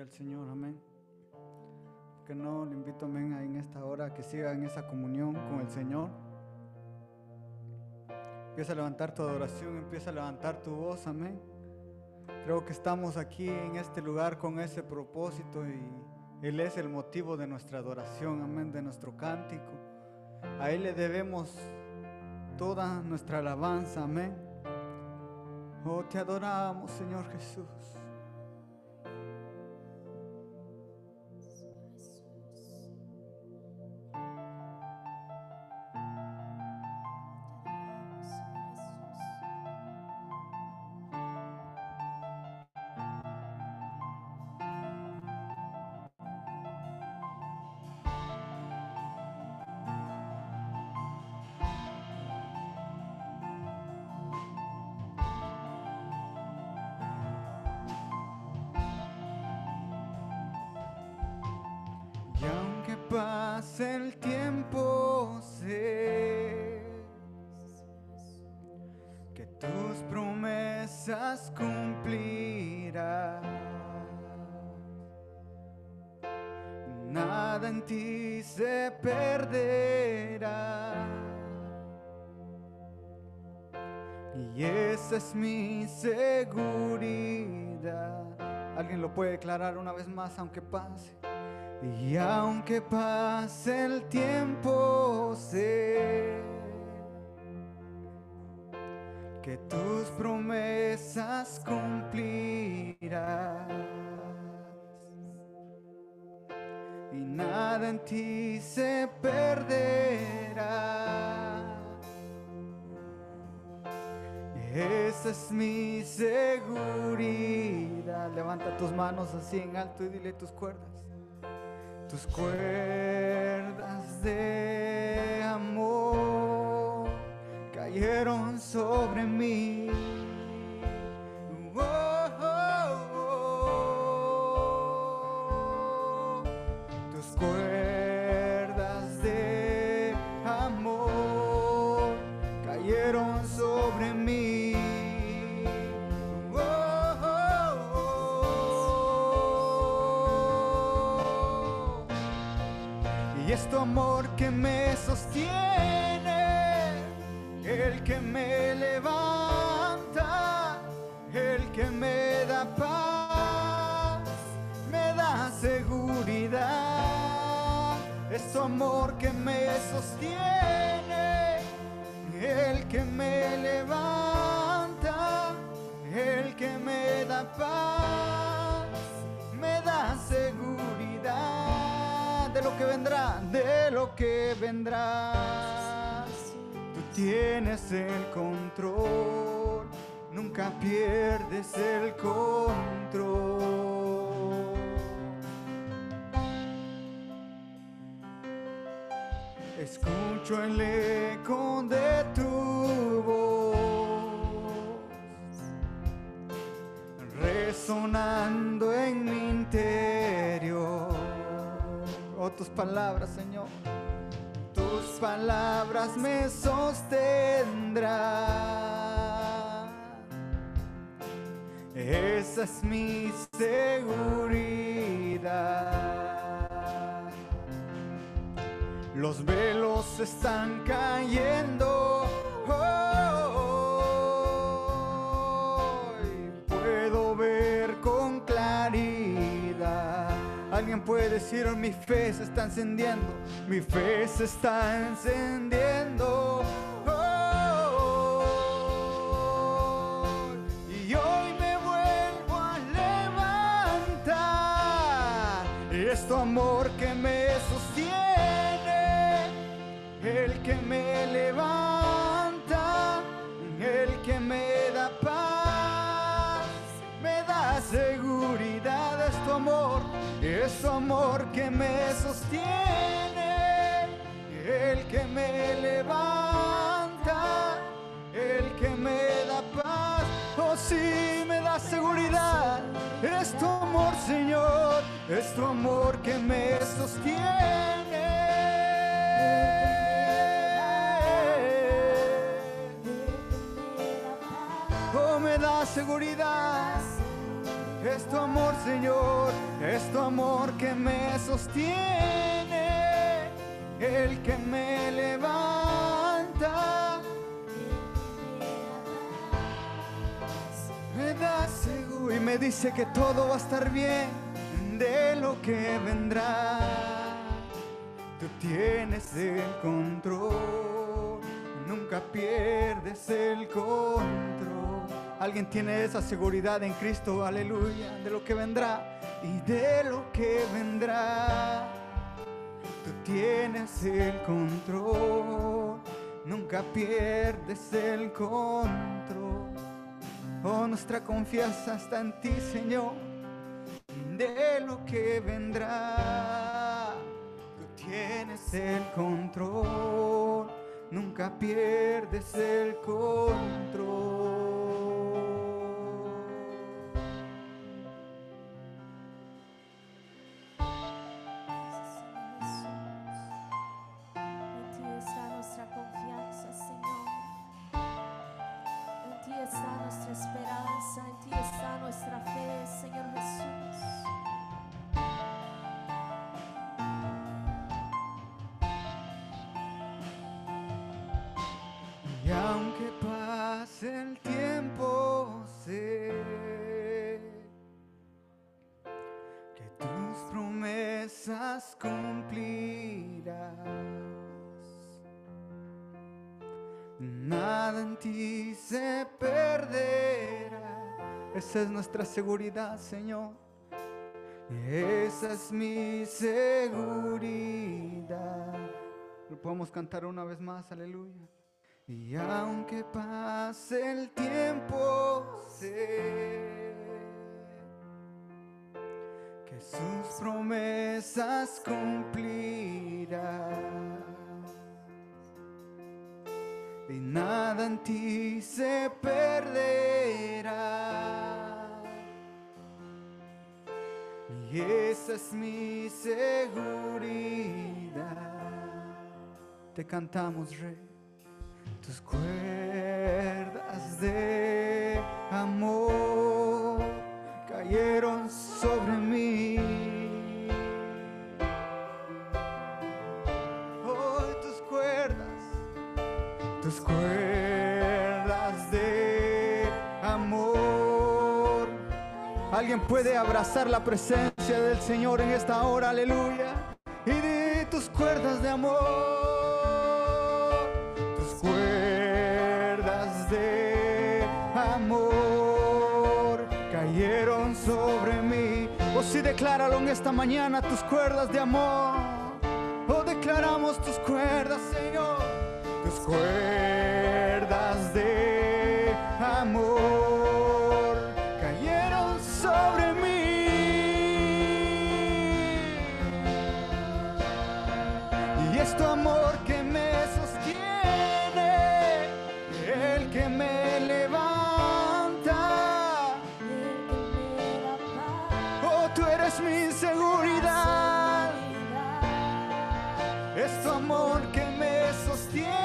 Al Señor, amén. Que no le invito, amén, en esta hora que siga en esa comunión con el Señor. Empieza a levantar tu adoración, empieza a levantar tu voz, amén. Creo que estamos aquí en este lugar con ese propósito y Él es el motivo de nuestra adoración, amén, de nuestro cántico. A Él le debemos toda nuestra alabanza, amén. Oh, te adoramos, Señor Jesús. Pase el tiempo, sé que tus promesas cumplirás. Nada en ti se perderá. Y esa es mi seguridad. ¿Alguien lo puede declarar una vez más, aunque pase? Y aunque pase el tiempo, sé que tus promesas cumplirás. Y nada en ti se perderá. Esa es mi seguridad. Levanta tus manos así en alto y dile tus cuerdas tus cuerdas de amor cayeron sobre mí. Resonando en mi interior. Oh, tus palabras, Señor. Tus palabras me sostendrán. Esa es mi seguridad. Los velos están cayendo. Hoy Alguien puede decir, "Oh, mi fe se está encendiendo. Mi fe se está encendiendo. Y hoy me vuelvo a. Es tu amor que me sostiene, el que me levanta, el que me da paz, me da seguridad. Es tu amor, es tu amor que me sostiene, el que me levanta, el que me da paz. Oh, sí, me da seguridad. Es tu amor, Señor, es tu amor que me sostiene. Oh, me da seguridad. Es tu amor, Señor, es tu amor que me sostiene, el que me levanta. Me da seguro y me dice que todo va a estar bien de lo que vendrá. Tú tienes el control, nunca pierdes el control. Alguien tiene esa seguridad en Cristo, aleluya, de lo que vendrá y de lo que vendrá. Tú tienes el control, nunca pierdes el control. Oh, nuestra confianza está en ti, Señor, de lo que vendrá. Tú tienes el control, nunca pierdes el control. Se perderá. Esa es nuestra seguridad, Señor. Esa es mi seguridad. Lo podemos cantar una vez más, aleluya. Y aunque pase el tiempo, sé que sus promesas cumplirás. Nada en ti se perderá. Y esa es mi seguridad. Te cantamos, Rey. Tus cuerdas de amor cayeron sobre mí. Alguien puede abrazar la presencia del Señor en esta hora, aleluya. Y de tus cuerdas de amor, tus cuerdas de amor cayeron sobre mí. O si decláralo en esta mañana, tus cuerdas de amor. O declaramos tus cuerdas, Señor, tus cuerdas Eres mi seguridad. Es tu amor que me sostiene,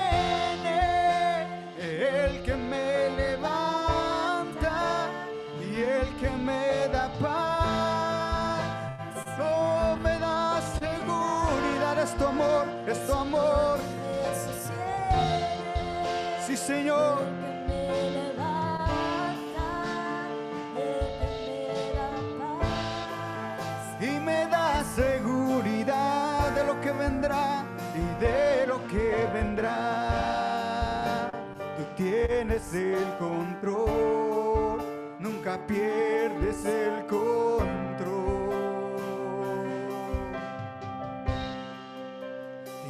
y de lo que vendrá. Tú tienes el control, nunca pierdes el control.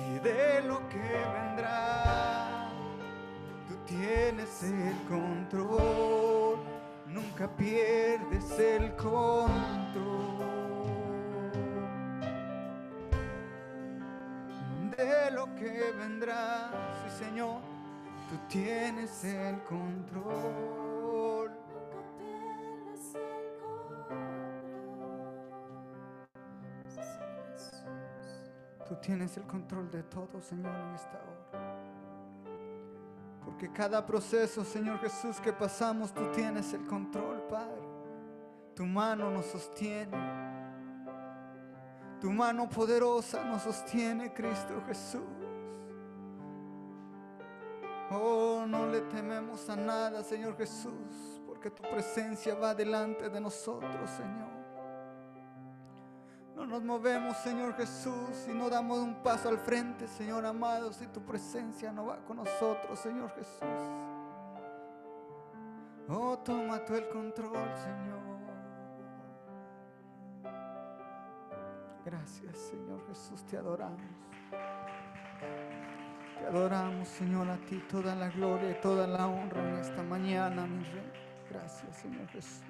Y de lo que vendrá, tú tienes el control, nunca pierdes el control. De lo que vendrá, sí Señor, tú tienes el control. Tú tienes el control de todo, Señor, en esta hora. Porque cada proceso, Señor Jesús, que pasamos, tú tienes el control, Padre. tu mano nos sostiene. Tu mano poderosa nos sostiene, Cristo Jesús. Oh, no le tememos a nada, Señor Jesús, porque tu presencia va delante de nosotros, Señor. No nos movemos, Señor Jesús, y no damos un paso al frente, Señor amado, si tu presencia no va con nosotros, Señor Jesús. Oh, toma tú el control, Señor. Gracias, Señor Jesús, te adoramos. Te adoramos, Señor, a ti toda la gloria y toda la honra en esta mañana, mi Rey. Gracias, Señor Jesús.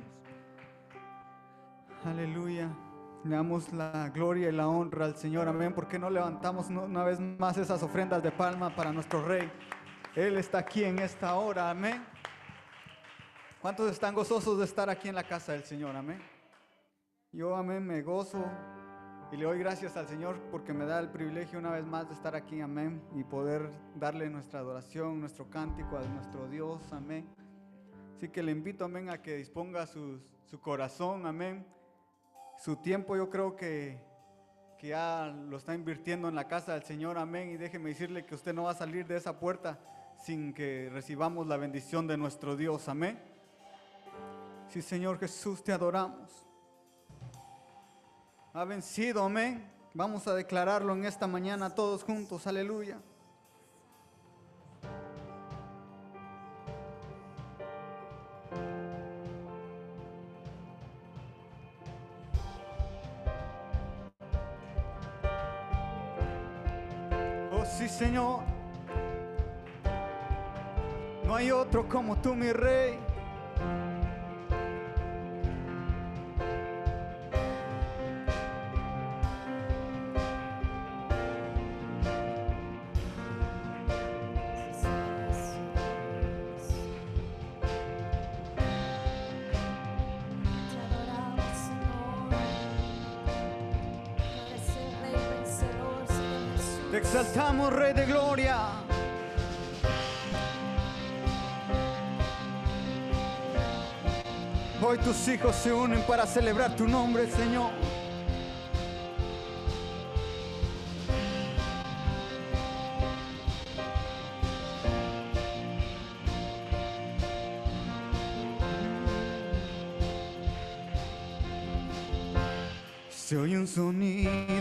Aleluya. Le damos la gloria y la honra al Señor. Amén. ¿Por qué no levantamos una vez más esas ofrendas de palma para nuestro Rey? Él está aquí en esta hora. Amén. ¿Cuántos están gozosos de estar aquí en la casa del Señor? Amén. Yo, amén, me gozo y le doy gracias al Señor porque me da el privilegio una vez más de estar aquí, amén, y poder darle nuestra adoración, nuestro cántico a nuestro Dios, amén. Así que le invito, amén, a que disponga su corazón, amén. Su tiempo yo creo que, que ya lo está invirtiendo en la casa del Señor, amén. Y déjeme decirle que usted no va a salir de esa puerta sin que recibamos la bendición de nuestro Dios, amén. Sí, Señor Jesús, te adoramos. Ha vencido, amén. Vamos a declararlo en esta mañana todos juntos, aleluya. Oh sí, Señor. No hay otro como tú, mi rey. Exaltamos, Rey de Gloria. Hoy tus hijos se unen para celebrar tu nombre, Señor. Se oye un sonido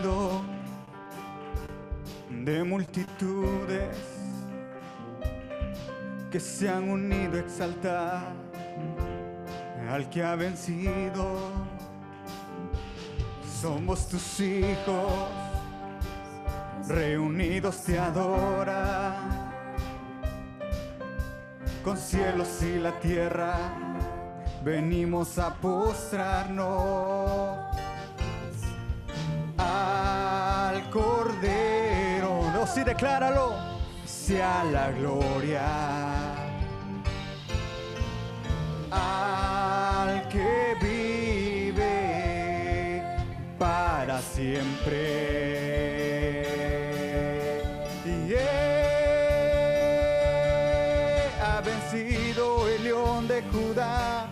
multitudes que se han unido a exaltar al que ha vencido. Somos tus hijos, reunidos te adoran, con cielos y la tierra venimos a postrarnos al Cordero. No, sí, decláralo. Sea la gloria al que vive para siempre. Y él ha vencido el león de Judá,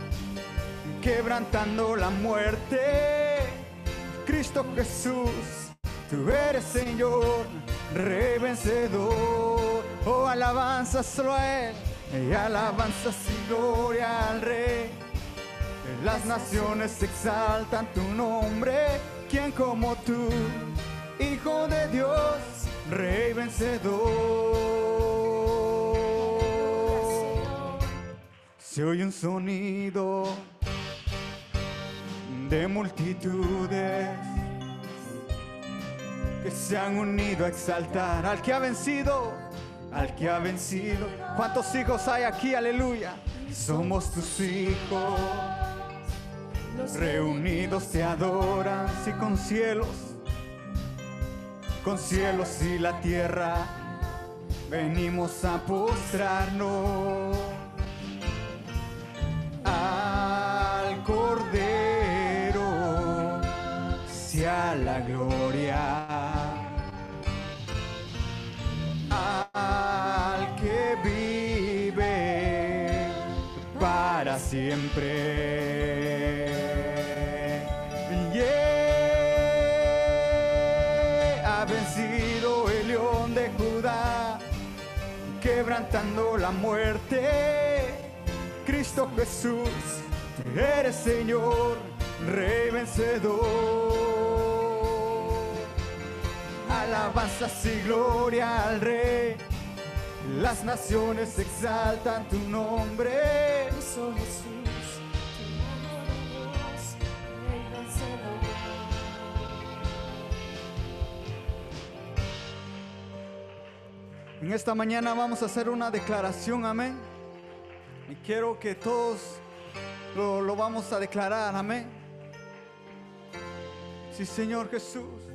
quebrantando la muerte. Cristo Jesús, tú eres Señor, Rey vencedor. Oh, alabanza solo a Él, y alabanzas y gloria al Rey. Las naciones exaltan tu nombre, quien como tú, Hijo de Dios, Rey vencedor. Se oye un sonido de multitudes se han unido a exaltar al que ha vencido, al que ha vencido. ¿Cuántos hijos hay aquí? Aleluya. Somos tus hijos, reunidos te adoran, sí con cielos, con cielos y la tierra, venimos a postrarnos la gloria. Al que vive para siempre. Yeah. Ha vencido el león de Judá, quebrantando la muerte. Cristo Jesús, eres Señor, Rey vencedor. Alabanzas y gloria al Rey. Las naciones exaltan tu nombre. Jesús, tu Rey vencedor. En esta mañana vamos a hacer una declaración, amén. Y quiero que todos lo, lo vamos a declarar, amén. Sí, Señor Jesús.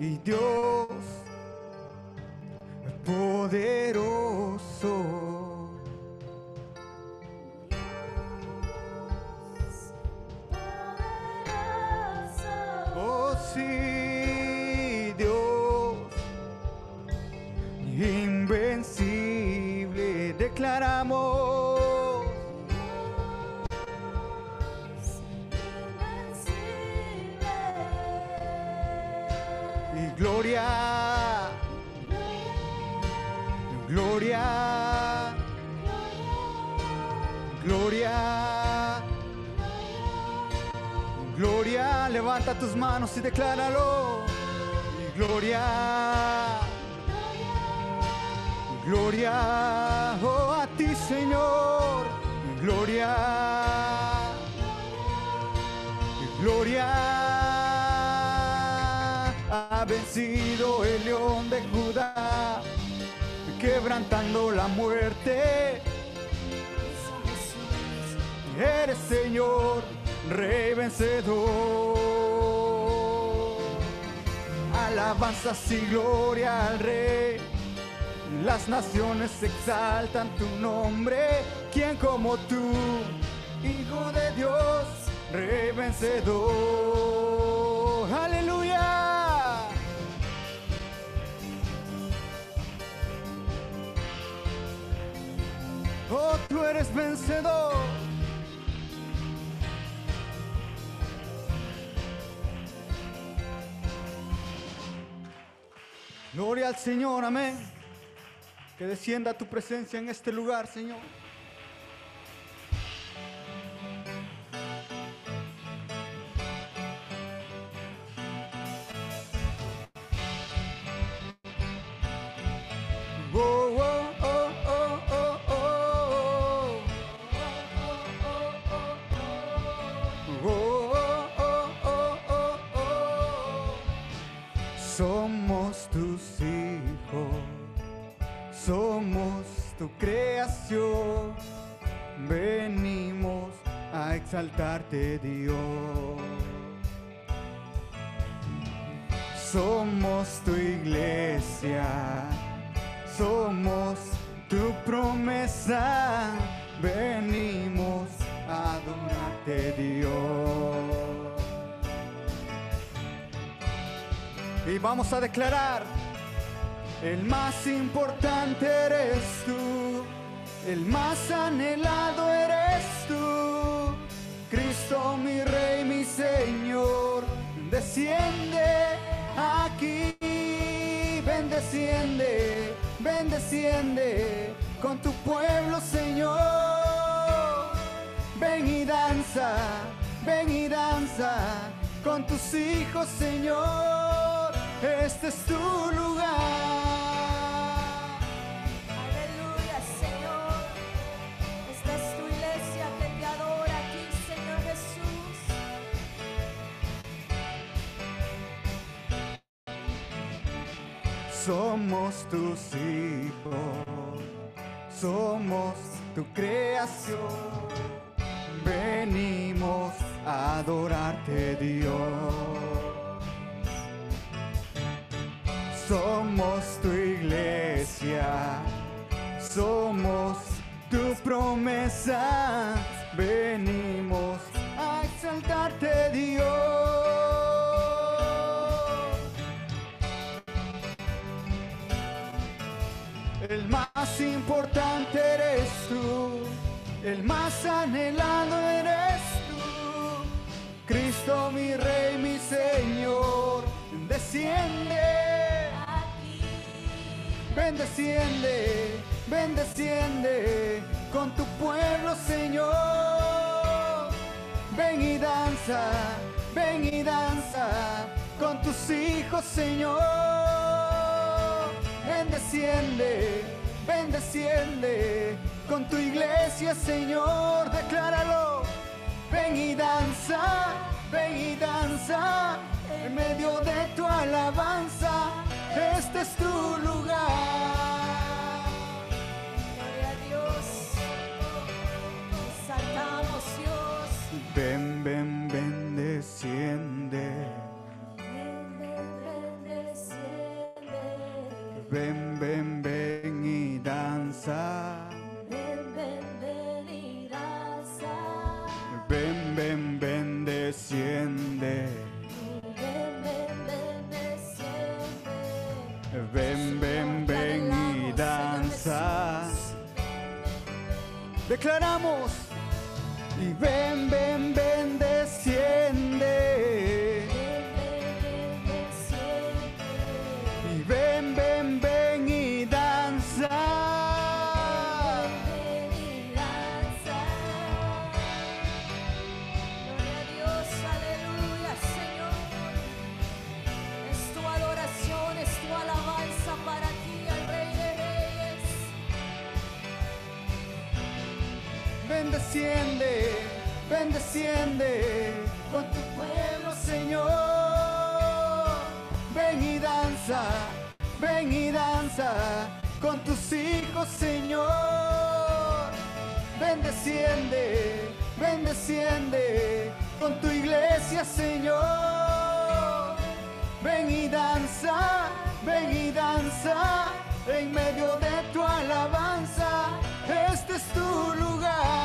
Y Dios poderoso. Oh sí, Levanta tus manos y decláralo. Y gloria, gloria, oh a ti Señor. Gloria, gloria. Ha vencido el león de Judá, quebrantando la muerte. Eres Señor, Rey vencedor. Alabanzas y gloria al Rey. Las naciones exaltan tu nombre. ¿Quién como tú, Hijo de Dios, Rey vencedor? Aleluya. Oh, tú eres vencedor. Gloria al Señor, amén. Que descienda tu presencia en este lugar, Señor. Y vamos a declarar, el más importante eres tú, el más anhelado eres tú, Cristo mi Rey, mi Señor, desciende aquí, ven desciende, con tu pueblo Señor, ven y danza, ven y danza con tus hijos, Señor. Este es tu lugar. Aleluya, Señor. Esta es tu iglesia que te adora a ti, Señor Jesús. Somos tus hijos, somos tu creación. Venimos a adorarte, Dios. Somos tu iglesia, somos tu promesa. Venimos a exaltarte, Dios. El más importante eres tú, el más anhelado eres tú. Cristo mi Rey, mi Señor, desciende, ven desciende, ven desciende con tu pueblo, Señor. Ven y danza, ven y danza con tus hijos, Señor. Ven desciende, ven desciende con tu iglesia, Señor. Decláralo. Ven y danza, ven y danza en medio de tu alabanza. Este es tu lugar. Gloria a Dios. Saltamos Dios. Ven, ven, ven, desciende. Ven, ven, ven y danza. Declaramos. Y ven, ven, desciende, ven, desciende con tu pueblo, Señor. Ven y danza, ven y danza con tus hijos, Señor. Ven, desciende, ven, desciende con tu iglesia, Señor. Ven y danza, ven y danza en medio de tu alabanza. Este es tu lugar.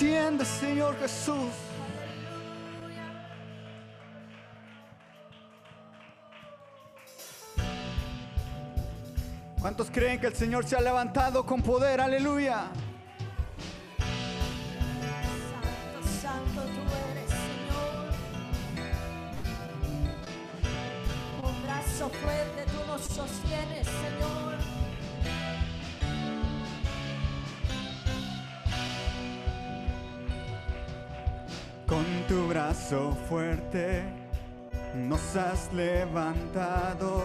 Bendeciende, Señor Jesús. ¿Cuántos creen que el Señor se ha levantado con poder? Aleluya. Has levantado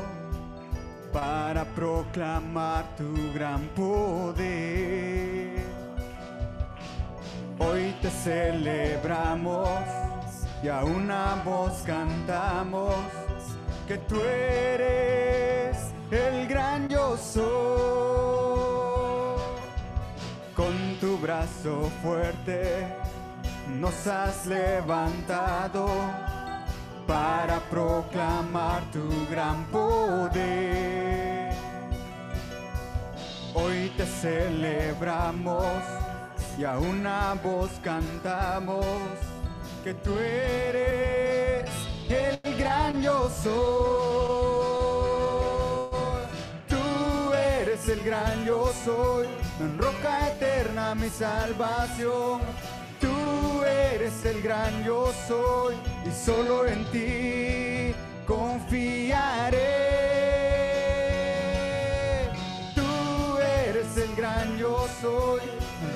para proclamar tu gran poder. Hoy te celebramos y a una voz cantamos que tú eres el gran yo. Con tu brazo fuerte nos has levantado para proclamar tu gran poder. Hoy te celebramos y a una voz cantamos que tú eres el gran yo soy. Tú eres el gran yo soy, en roca eterna mi salvación. Tú eres el gran yo soy y solo en ti confiaré. Tú eres el gran yo soy,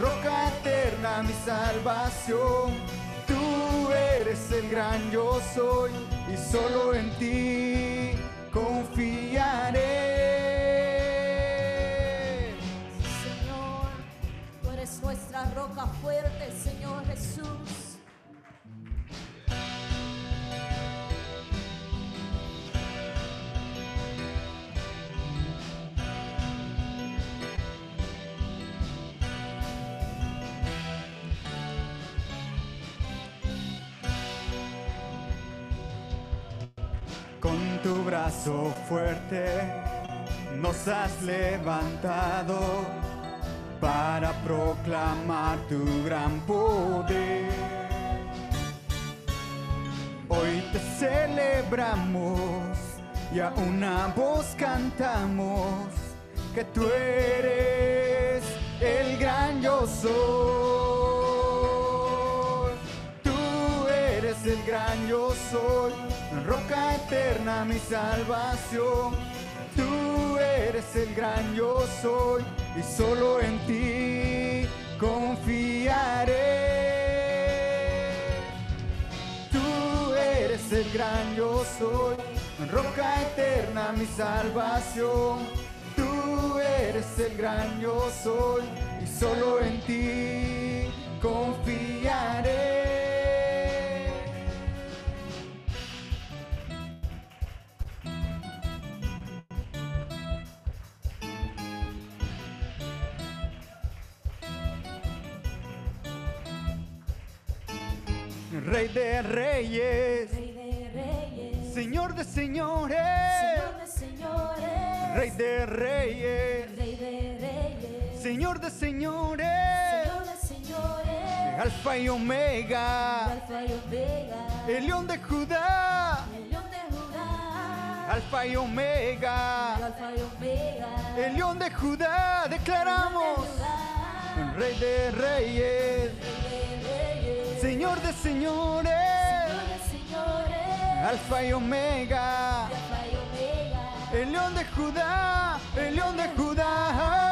roca eterna mi salvación. Tú eres el gran yo soy y solo en ti confiaré. Señor, tú eres nuestra roca fuerte, Señor Jesús. Con tu brazo fuerte nos has levantado para proclamar tu gran poder. Hoy te celebramos y a una voz cantamos que tú eres el gran yo. Tú eres el gran yo roca eterna mi salvación. Tú eres el gran yo soy y solo en ti confiaré. Tú eres el gran yo soy, roca eterna mi salvación. Tú eres el gran yo soy y solo en ti confiaré. Rey de reyes, Rey de reyes, Señor de señores, Señor de señores, Rey de reyes, Rey de reyes, Señor de señores, Señor de señores, Alfa y Omega, Alfa y Omega, el león de Judá, el león de Judá, Alfa y Omega, Alfa y Omega, el león de Judá, declaramos, Rey de reyes, Señor de señores, Alfa y Omega, el león de Judá, el león de Judá.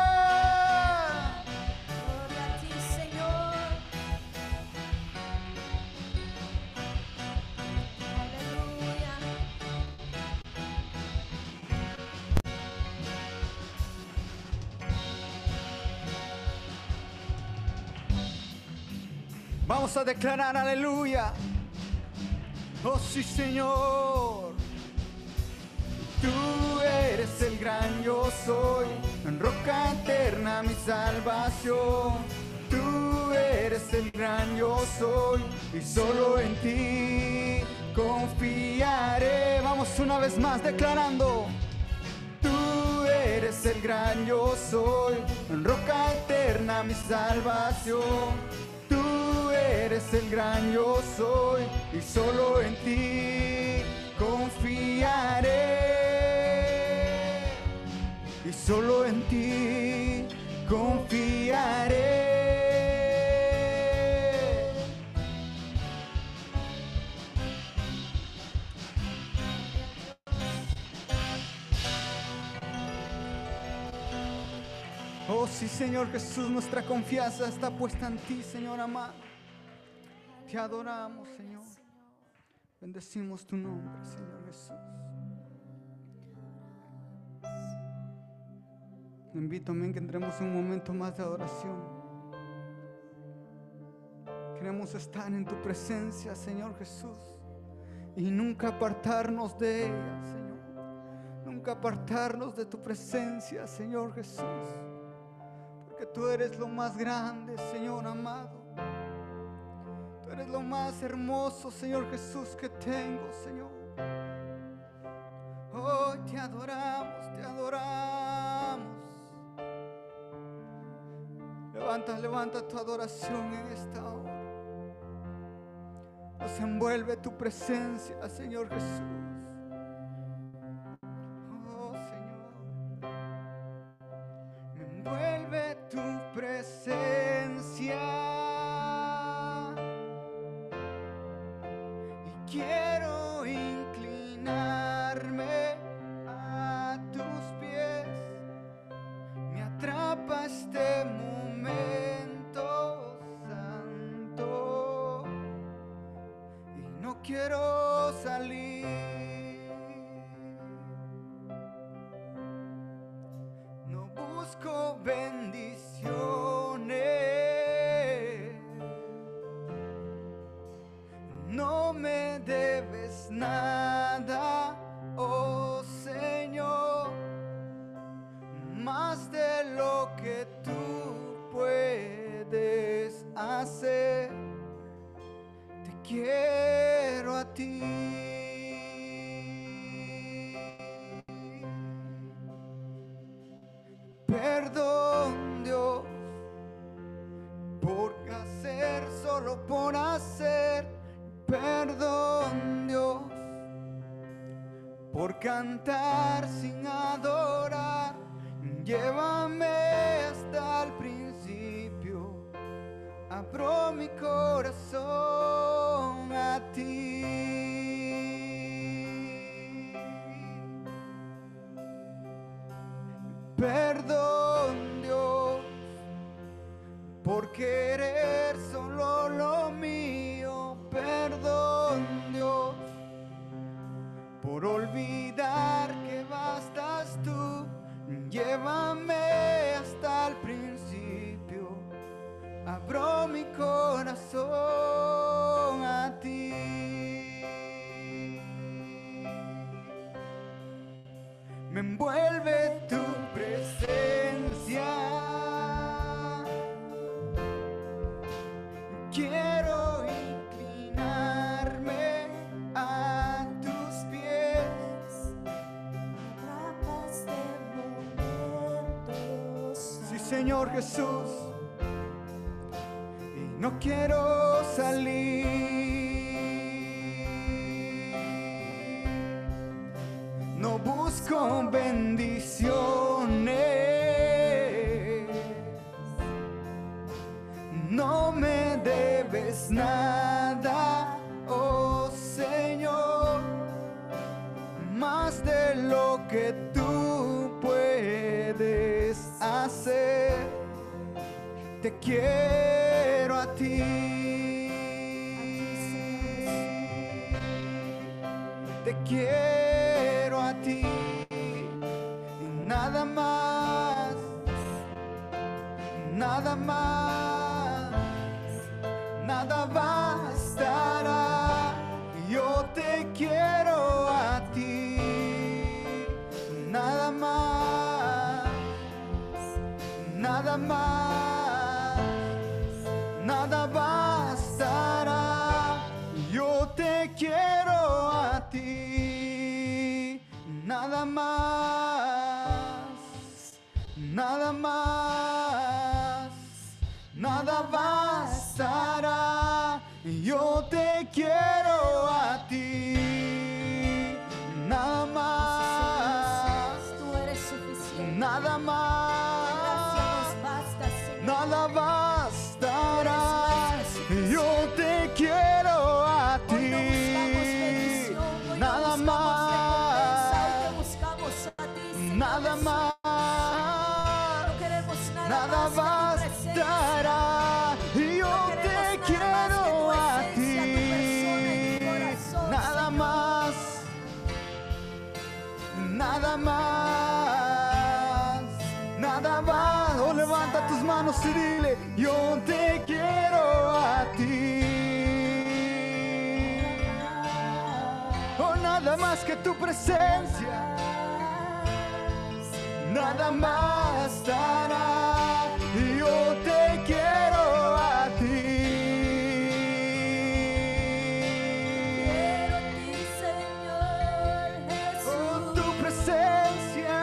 Vamos a declarar aleluya. Oh sí Señor. Tú eres el gran yo soy, roca eterna mi salvación. Tú eres el gran yo soy y solo en ti confiaré. Vamos una vez más declarando. Tú eres el gran yo soy, roca eterna mi salvación. Eres el gran yo soy y solo en ti confiaré. Y solo en ti confiaré. Oh sí, Señor Jesús, nuestra confianza está puesta en ti, Señor amado. Te adoramos, Señor. Bendecimos tu nombre, Señor Jesús. Te invito amén que entremos en un momento más de adoración. Queremos estar en tu presencia, Señor Jesús, y nunca apartarnos de ella, Señor. Nunca apartarnos de tu presencia, Señor Jesús. Porque tú eres lo más grande, Señor amado. Eres lo más hermoso, Señor Jesús, que tengo, Señor. Hoy te adoramos, te adoramos. Levanta, levanta tu adoración en esta hora. Nos envuelve tu presencia, Señor Jesús. cantar sin adorar. Llévame hasta el principio. Abro mi corazón. Señor Jesús, y no quiero salir. No busco ver. quiero a ti. Te quiero a ti y nada más, nada más. más, nada más. vamos y dile, yo te quiero a ti. Oh, nada más que tu presencia, nada más estará. Yo te quiero a ti. Quiero ti, Señor oh, Jesús. Oh, tu presencia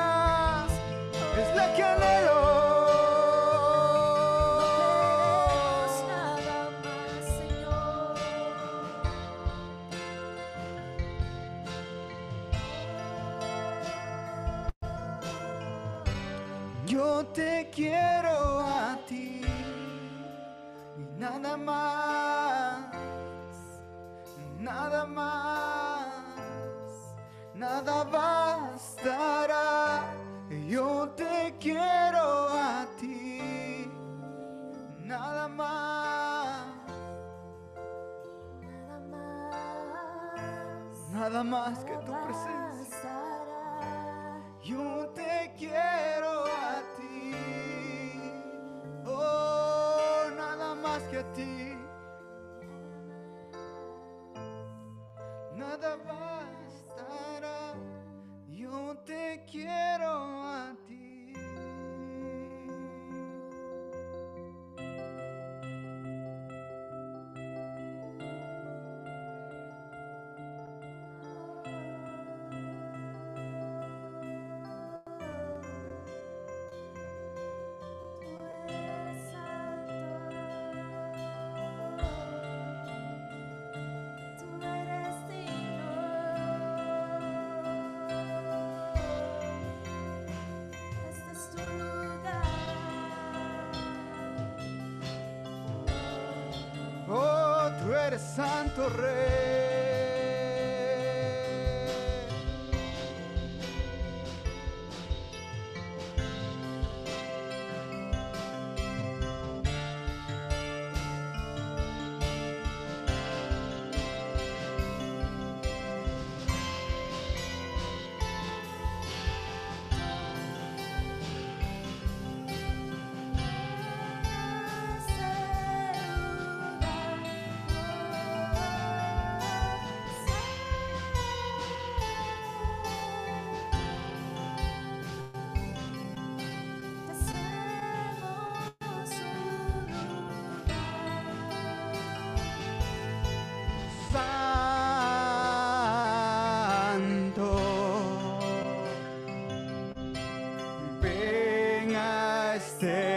es la que anhelo. Santo Re. せ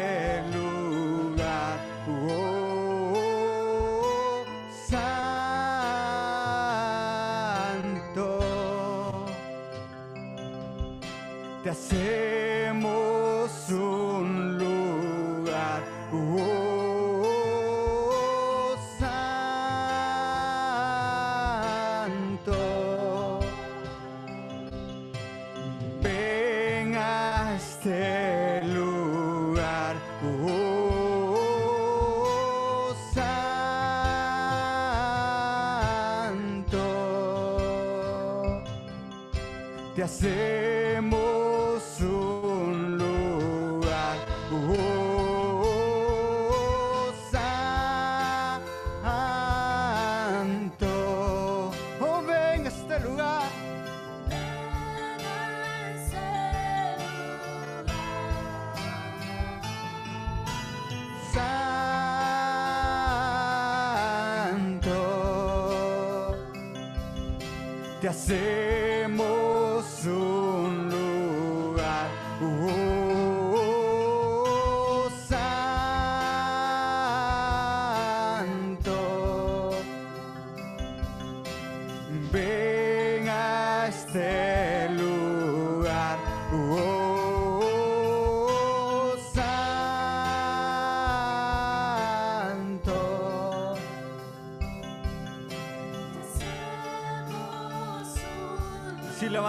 say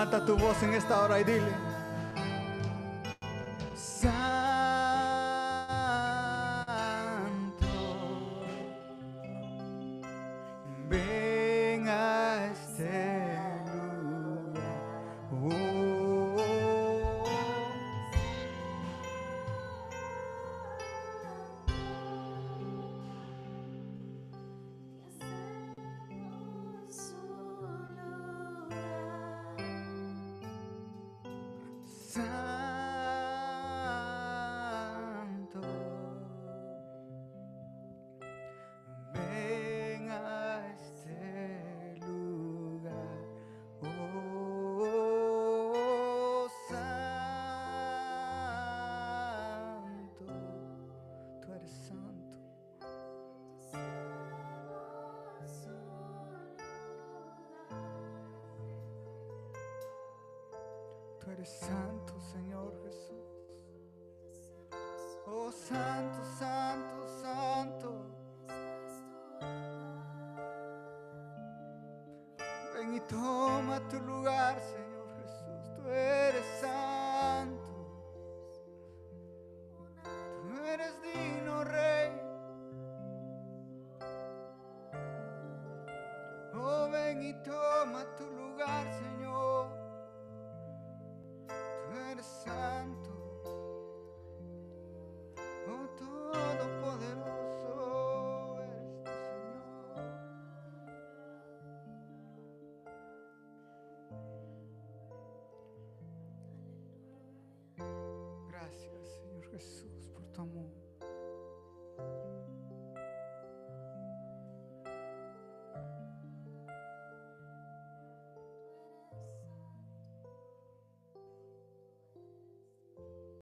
Levanta tu voz en esta hora y dile. santo, Señor Jesús. Oh, santo, santo, santo. Ven y toma tu lugar, Señor.